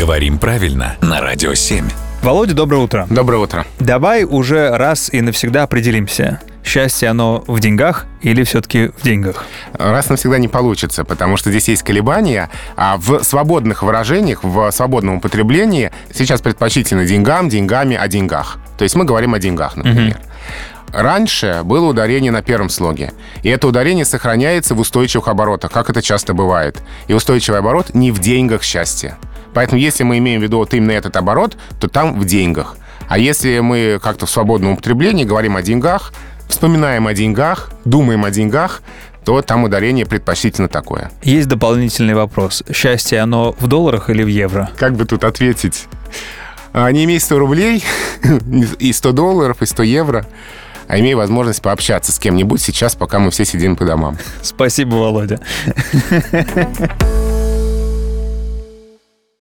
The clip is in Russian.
Говорим правильно на Радио 7. Володя, доброе утро. Доброе утро. Давай уже раз и навсегда определимся. Счастье, оно в деньгах или все-таки в деньгах? Раз навсегда не получится, потому что здесь есть колебания, а в свободных выражениях, в свободном употреблении сейчас предпочтительно деньгам, деньгами, о деньгах. То есть мы говорим о деньгах, например. Раньше было ударение на первом слоге. И это ударение сохраняется в устойчивых оборотах, как это часто бывает. И устойчивый оборот не в деньгах счастья. Поэтому если мы имеем в виду вот именно этот оборот, то там в деньгах. А если мы как-то в свободном употреблении говорим о деньгах, вспоминаем о деньгах, думаем о деньгах, то там ударение предпочтительно такое. Есть дополнительный вопрос. Счастье, оно в долларах или в евро? Как бы тут ответить? А, не имей 100 рублей, и 100 долларов, и 100 евро, а имей возможность пообщаться с кем-нибудь сейчас, пока мы все сидим по домам. Спасибо, Володя.